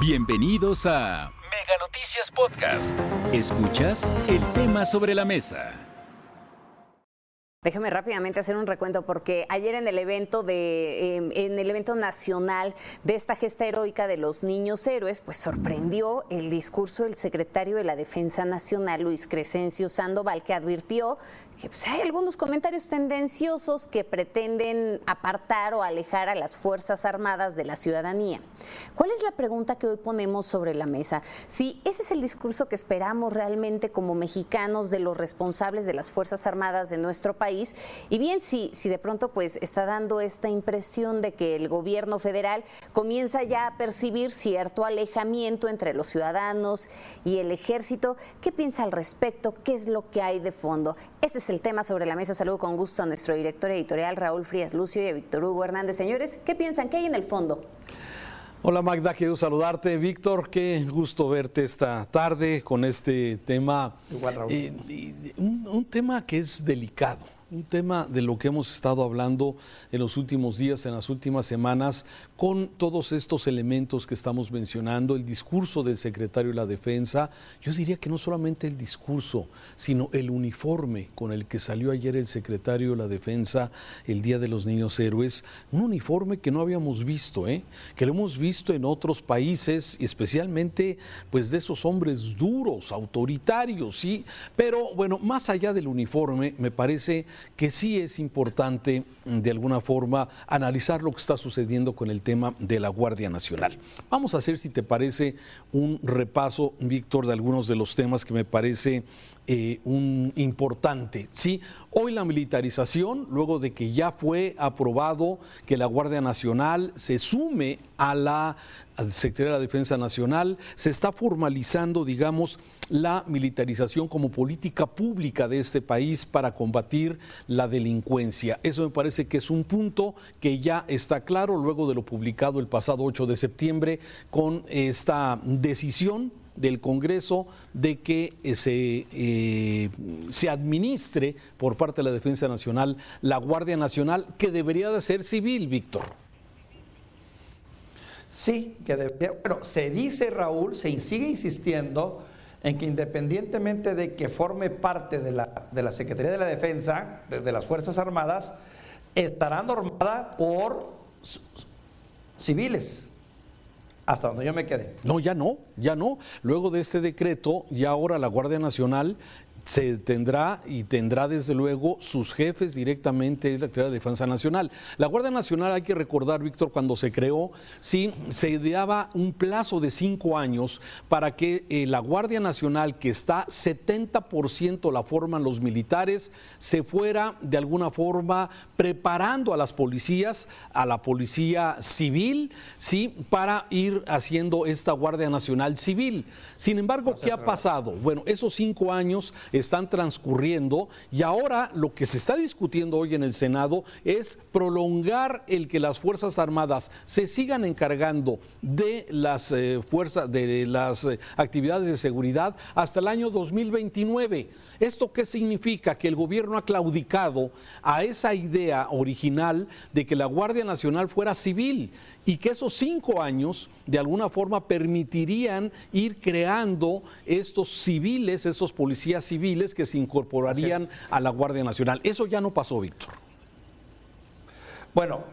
Bienvenidos a Mega Noticias Podcast. Escuchas el tema sobre la mesa. Déjame rápidamente hacer un recuento porque ayer en el evento de em, en el evento nacional de esta gesta heroica de los niños héroes, pues sorprendió el discurso del secretario de la Defensa Nacional Luis Crescencio Sandoval que advirtió pues, hay algunos comentarios tendenciosos que pretenden apartar o alejar a las Fuerzas Armadas de la ciudadanía. ¿Cuál es la pregunta que hoy ponemos sobre la mesa? Si ese es el discurso que esperamos realmente como mexicanos de los responsables de las Fuerzas Armadas de nuestro país, y bien si, si de pronto pues está dando esta impresión de que el gobierno federal comienza ya a percibir cierto alejamiento entre los ciudadanos y el ejército, ¿qué piensa al respecto? ¿Qué es lo que hay de fondo? Este es el tema sobre la mesa. Saludo con gusto a nuestro director editorial Raúl Frías Lucio y a Víctor Hugo Hernández. Señores, ¿qué piensan? ¿Qué hay en el fondo? Hola Magda, quiero saludarte. Víctor, qué gusto verte esta tarde con este tema. Igual, Raúl. Eh, un, un tema que es delicado un tema de lo que hemos estado hablando en los últimos días, en las últimas semanas, con todos estos elementos que estamos mencionando, el discurso del secretario de la Defensa, yo diría que no solamente el discurso, sino el uniforme con el que salió ayer el secretario de la Defensa el Día de los Niños Héroes, un uniforme que no habíamos visto, ¿eh? que lo hemos visto en otros países, especialmente pues de esos hombres duros, autoritarios, ¿sí? Pero bueno, más allá del uniforme, me parece que sí es importante de alguna forma analizar lo que está sucediendo con el tema de la Guardia Nacional. Vamos a hacer, si te parece, un repaso, Víctor, de algunos de los temas que me parece eh, un importante. Sí, hoy la militarización, luego de que ya fue aprobado que la Guardia Nacional se sume a la Secretaría de la Defensa Nacional, se está formalizando, digamos, la militarización como política pública de este país para combatir la delincuencia. Eso me parece que es un punto que ya está claro luego de lo publicado el pasado 8 de septiembre con esta decisión del Congreso de que eh, se, eh, se administre por parte de la Defensa Nacional la Guardia Nacional, que debería de ser civil, Víctor. Sí, que debería, pero se dice Raúl, se sigue insistiendo en que independientemente de que forme parte de la, de la Secretaría de la Defensa, de, de las Fuerzas Armadas, estará normada por civiles hasta donde yo me quedé. No, ya no, ya no. Luego de este decreto, ya ahora la Guardia Nacional se tendrá y tendrá desde luego sus jefes directamente es la Secretaría de Defensa Nacional. La Guardia Nacional, hay que recordar, Víctor, cuando se creó, sí, se daba un plazo de cinco años para que eh, la Guardia Nacional, que está 70% la forman los militares, se fuera de alguna forma preparando a las policías, a la policía civil, sí, para ir haciendo esta Guardia Nacional civil. Sin embargo, ¿qué ha pasado? Bueno, esos cinco años están transcurriendo y ahora lo que se está discutiendo hoy en el Senado es prolongar el que las Fuerzas Armadas se sigan encargando de las eh, fuerzas, de las eh, actividades de seguridad hasta el año 2029. ¿Esto qué significa? Que el gobierno ha claudicado a esa idea original de que la Guardia Nacional fuera civil y que esos cinco años de alguna forma permitirían ir creando estos civiles, estos policías civiles que se incorporarían a la Guardia Nacional. Eso ya no pasó, Víctor. Bueno,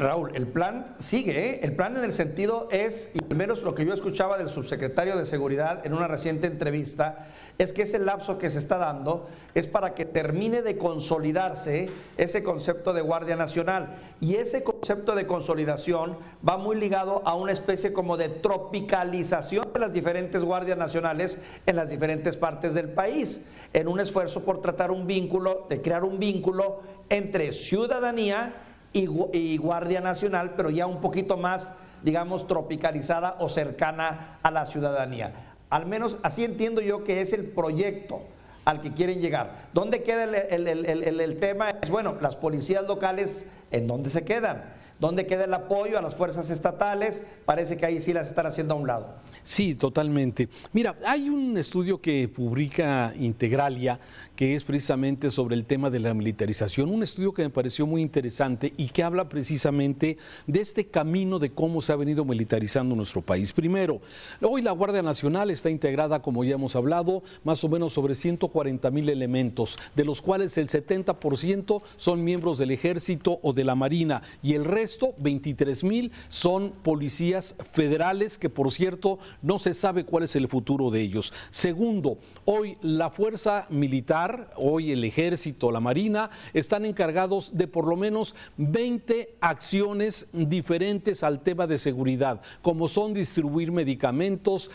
Raúl, el plan sigue, ¿eh? el plan en el sentido es, y al menos lo que yo escuchaba del subsecretario de Seguridad en una reciente entrevista, es que ese lapso que se está dando es para que termine de consolidarse ese concepto de Guardia Nacional. Y ese concepto de consolidación va muy ligado a una especie como de tropicalización de las diferentes guardias nacionales en las diferentes partes del país, en un esfuerzo por tratar un vínculo, de crear un vínculo entre ciudadanía y, Guardia Nacional, pero ya un poquito más, digamos, tropicalizada o cercana a la ciudadanía. Al menos así entiendo yo que es el proyecto al que quieren llegar. ¿Dónde queda el, tema? Es bueno, las policías locales, ¿en dónde se quedan? ¿Dónde queda el apoyo a las fuerzas estatales? Parece que ahí sí las están haciendo a un lado. Sí, totalmente. Mira, hay un estudio que publica Integralia que es precisamente sobre el tema de la militarización, un estudio que me pareció muy interesante y que habla precisamente de este camino de cómo se ha venido militarizando nuestro país. Primero, hoy la Guardia Nacional está integrada, como ya hemos hablado, más o menos sobre 140 mil elementos, de los cuales el 70% son miembros del Ejército o de la Marina y el resto, 23 mil, son policías federales que, por cierto, no se sabe cuál es el futuro de ellos. Segundo, hoy la fuerza militar, hoy el ejército, la marina, están encargados de por lo menos 20 acciones diferentes al tema de seguridad, como son distribuir medicamentos,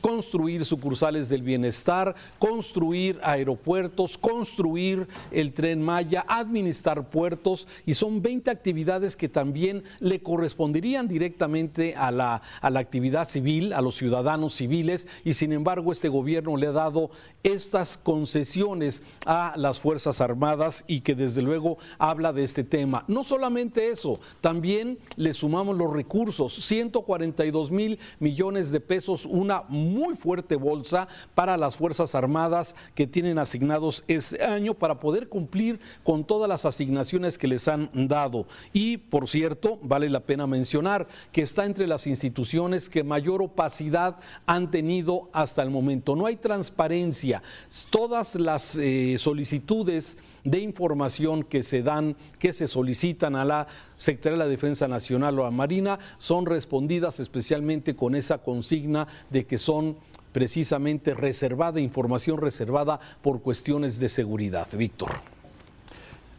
construir sucursales del bienestar, construir aeropuertos, construir el tren Maya, administrar puertos, y son 20 actividades que también le corresponderían directamente a la, a la actividad civil, a los ciudadanos civiles y sin embargo este gobierno le ha dado estas concesiones a las Fuerzas Armadas y que desde luego habla de este tema. No solamente eso, también le sumamos los recursos, 142 mil millones de pesos, una muy fuerte bolsa para las Fuerzas Armadas que tienen asignados este año para poder cumplir con todas las asignaciones que les han dado. Y por cierto, vale la pena mencionar que está entre las instituciones que mayor opacidad han tenido hasta el momento. No hay transparencia. Todas las eh, solicitudes de información que se dan, que se solicitan a la Secretaría de la Defensa Nacional o a Marina, son respondidas especialmente con esa consigna de que son precisamente reservada, información reservada por cuestiones de seguridad. Víctor.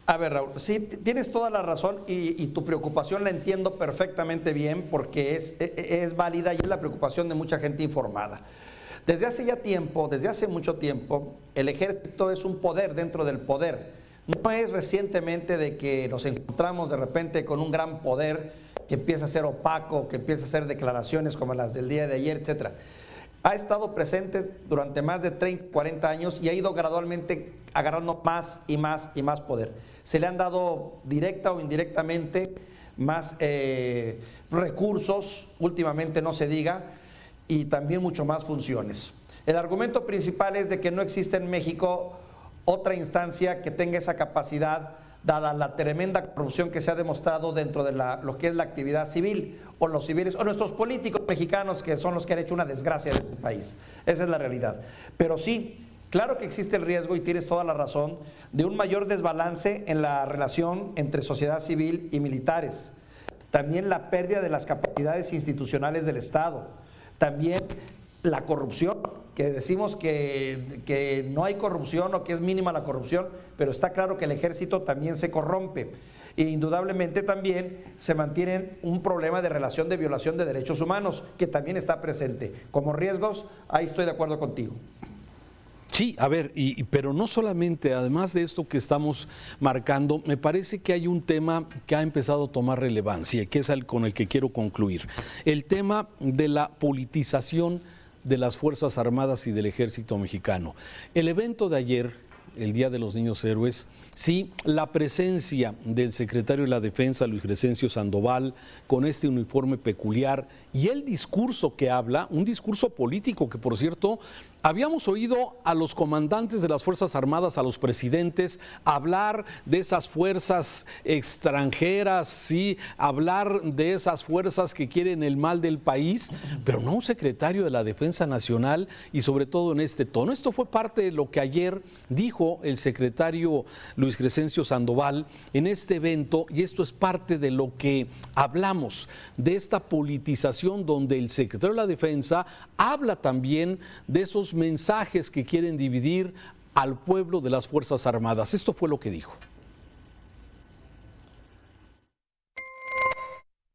A ver, Raúl, sí, tienes toda la razón y, tu preocupación la entiendo perfectamente bien porque es, e, e, es, válida y es la preocupación de mucha gente informada. Desde hace ya tiempo, desde hace mucho tiempo, el ejército es un poder dentro del poder. No es recientemente de que nos encontramos de repente con un gran poder que empieza a ser opaco, que empieza a hacer declaraciones como las del día de ayer, etcétera. Ha estado presente durante más de 30, 40 años y ha ido gradualmente agarrando más y más y más poder se le han dado directa o indirectamente más eh, recursos, últimamente no se diga, y también mucho más funciones. El argumento principal es de que no existe en México otra instancia que tenga esa capacidad, dada la tremenda corrupción que se ha demostrado dentro de lo que es la actividad civil, o los civiles, o nuestros políticos mexicanos que son los que han hecho una desgracia en este país. Esa es la realidad. Pero sí, Claro que existe el riesgo, y tienes toda la razón, de un mayor desbalance en la relación entre sociedad civil y militares. También la pérdida de las capacidades institucionales del Estado. También la corrupción, que decimos que, que, no hay corrupción o que es mínima la corrupción, pero está claro que el ejército también se corrompe. E indudablemente también se mantiene un problema de relación de violación de derechos humanos, que también está presente. Como riesgos, ahí estoy de acuerdo contigo. Sí, a ver, y, pero no solamente, además de esto que estamos marcando, me parece que hay un tema que ha empezado a tomar relevancia, que es el con el que quiero concluir. El tema de la politización de las Fuerzas Armadas y del Ejército Mexicano. El evento de ayer, el Día de los Niños Héroes, sí, la presencia del secretario de la Defensa, Luis Crescencio Sandoval, con este uniforme peculiar y el discurso que habla, un discurso político que por cierto Habíamos oído a los comandantes de las Fuerzas Armadas, a los presidentes, hablar de esas fuerzas extranjeras, sí, hablar de esas fuerzas que quieren el mal del país, pero no un secretario de la Defensa Nacional y sobre todo en este tono. Esto fue parte de lo que ayer dijo el secretario Luis Crescencio Sandoval en este evento y esto es parte de lo que hablamos, de esta politización donde el secretario de la Defensa habla también de esos mensajes que quieren dividir al pueblo de las Fuerzas Armadas. Esto fue lo que dijo.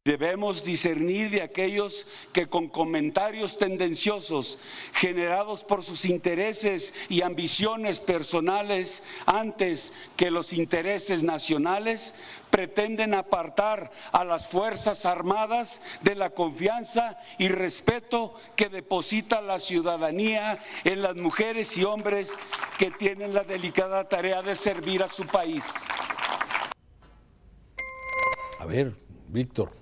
Debemos discernir de aquellos que con comentarios tendenciosos generados por sus intereses y ambiciones personales antes que los intereses nacionales pretenden apartar a las Fuerzas Armadas de la confianza y respeto que deposita la ciudadanía en las mujeres y hombres que tienen la delicada tarea de servir a su país. A ver, Víctor.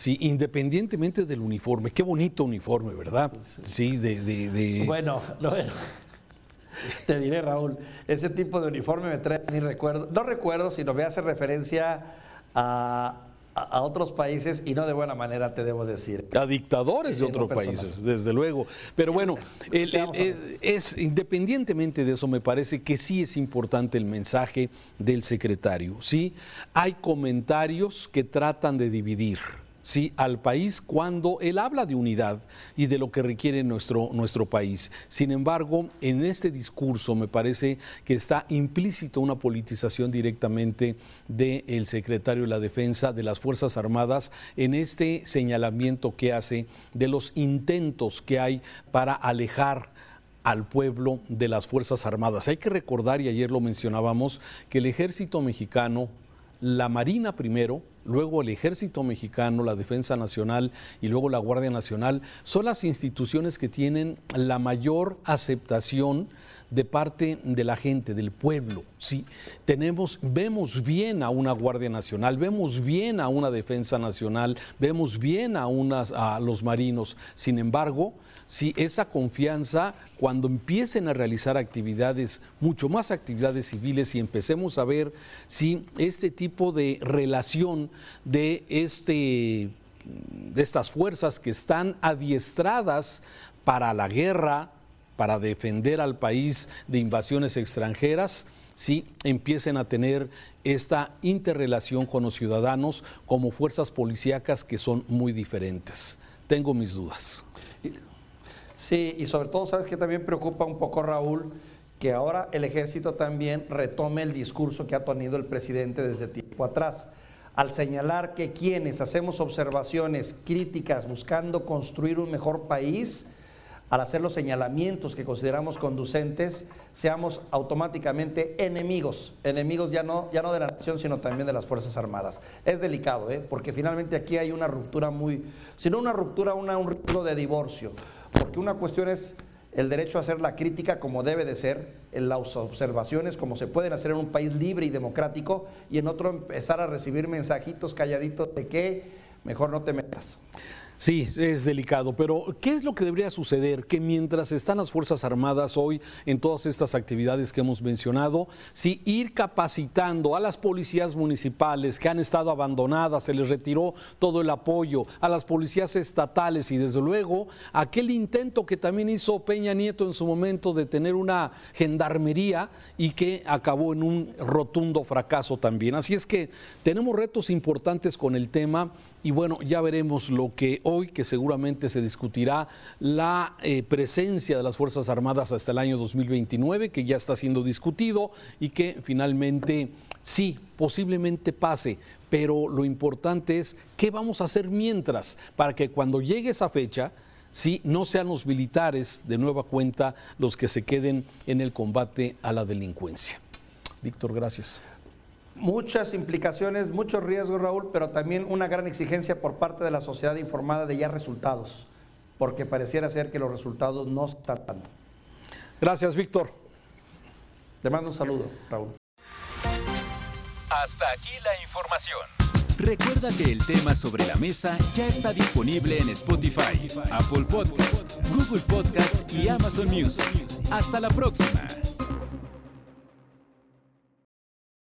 Sí, independientemente del uniforme. Qué bonito uniforme, ¿verdad? Sí, de... Bueno, te diré, Raúl, ese tipo de uniforme me trae ni recuerdo, no recuerdo, sino me hace referencia a, a, otros países y no de buena manera, te debo decir. A dictadores de otros países, desde luego. Pero bueno, es, independientemente de eso, me parece que sí es importante el mensaje del secretario. ¿sí? Hay comentarios que tratan de dividir ¿sí? al país cuando él habla de unidad y de lo que requiere nuestro, nuestro país. Sin embargo, en este discurso me parece que está implícito una politización directamente del secretario de la Defensa de las Fuerzas Armadas en este señalamiento que hace de los intentos que hay para alejar al pueblo de las Fuerzas Armadas. Hay que recordar, y ayer lo mencionábamos, que el ejército mexicano, la Marina primero, luego el Ejército Mexicano, la Defensa Nacional y luego la Guardia Nacional, son las instituciones que tienen la mayor aceptación de parte de la gente, del pueblo. Sí, tenemos, vemos bien a una Guardia Nacional, vemos bien a una Defensa Nacional, vemos bien a, unas, a los marinos. Sin embargo, si esa confianza, cuando empiecen a realizar actividades, mucho más actividades civiles, y empecemos a ver si este tipo de relación de, este, de estas fuerzas que están adiestradas para la guerra, para defender al país de invasiones extranjeras, si empiecen a tener esta interrelación con los ciudadanos como fuerzas policíacas que son muy diferentes. Tengo mis dudas. Sí, y sobre todo, ¿sabes que también preocupa un poco, Raúl? Que ahora el ejército también retome el discurso que ha tenido el presidente desde tiempo atrás, al señalar que quienes hacemos observaciones críticas buscando construir un mejor país, al hacer los señalamientos que consideramos conducentes, seamos automáticamente enemigos, enemigos ya no, ya no de la nación, sino también de las Fuerzas Armadas. Es delicado, ¿eh? porque finalmente aquí hay una ruptura muy, si no una ruptura, una, un riesgo de divorcio porque una cuestión es el derecho a hacer la crítica como debe de ser, en las observaciones como se pueden hacer en un país libre y democrático, y en otro empezar a recibir mensajitos calladitos de que mejor no te metas. Sí, es delicado, pero ¿qué es lo que debería suceder? Que mientras están las Fuerzas Armadas hoy en todas estas actividades que hemos mencionado, sí, ir capacitando a las policías municipales que han estado abandonadas, se les retiró todo el apoyo, a las policías estatales y desde luego aquel intento que también hizo Peña Nieto en su momento de tener una gendarmería y que acabó en un rotundo fracaso también. Así es que tenemos retos importantes con el tema y bueno, ya veremos lo que hoy, que seguramente se discutirá, la eh, presencia de las Fuerzas Armadas hasta el año 2029, que ya está siendo discutido y que finalmente sí, posiblemente pase, pero lo importante es qué vamos a hacer mientras, para que cuando llegue esa fecha, sí, no sean los militares de nueva cuenta los que se queden en el combate a la delincuencia. Víctor, gracias muchas implicaciones, muchos riesgos, Raúl, pero también una gran exigencia por parte de la sociedad informada de ya resultados, porque pareciera ser que los resultados no están dando. Gracias, Víctor. Te mando un saludo, Raúl. Hasta aquí la información. Recuerda que el tema sobre la mesa ya está disponible en Spotify, Apple Podcast, Google Podcast y Amazon Music. Hasta la próxima.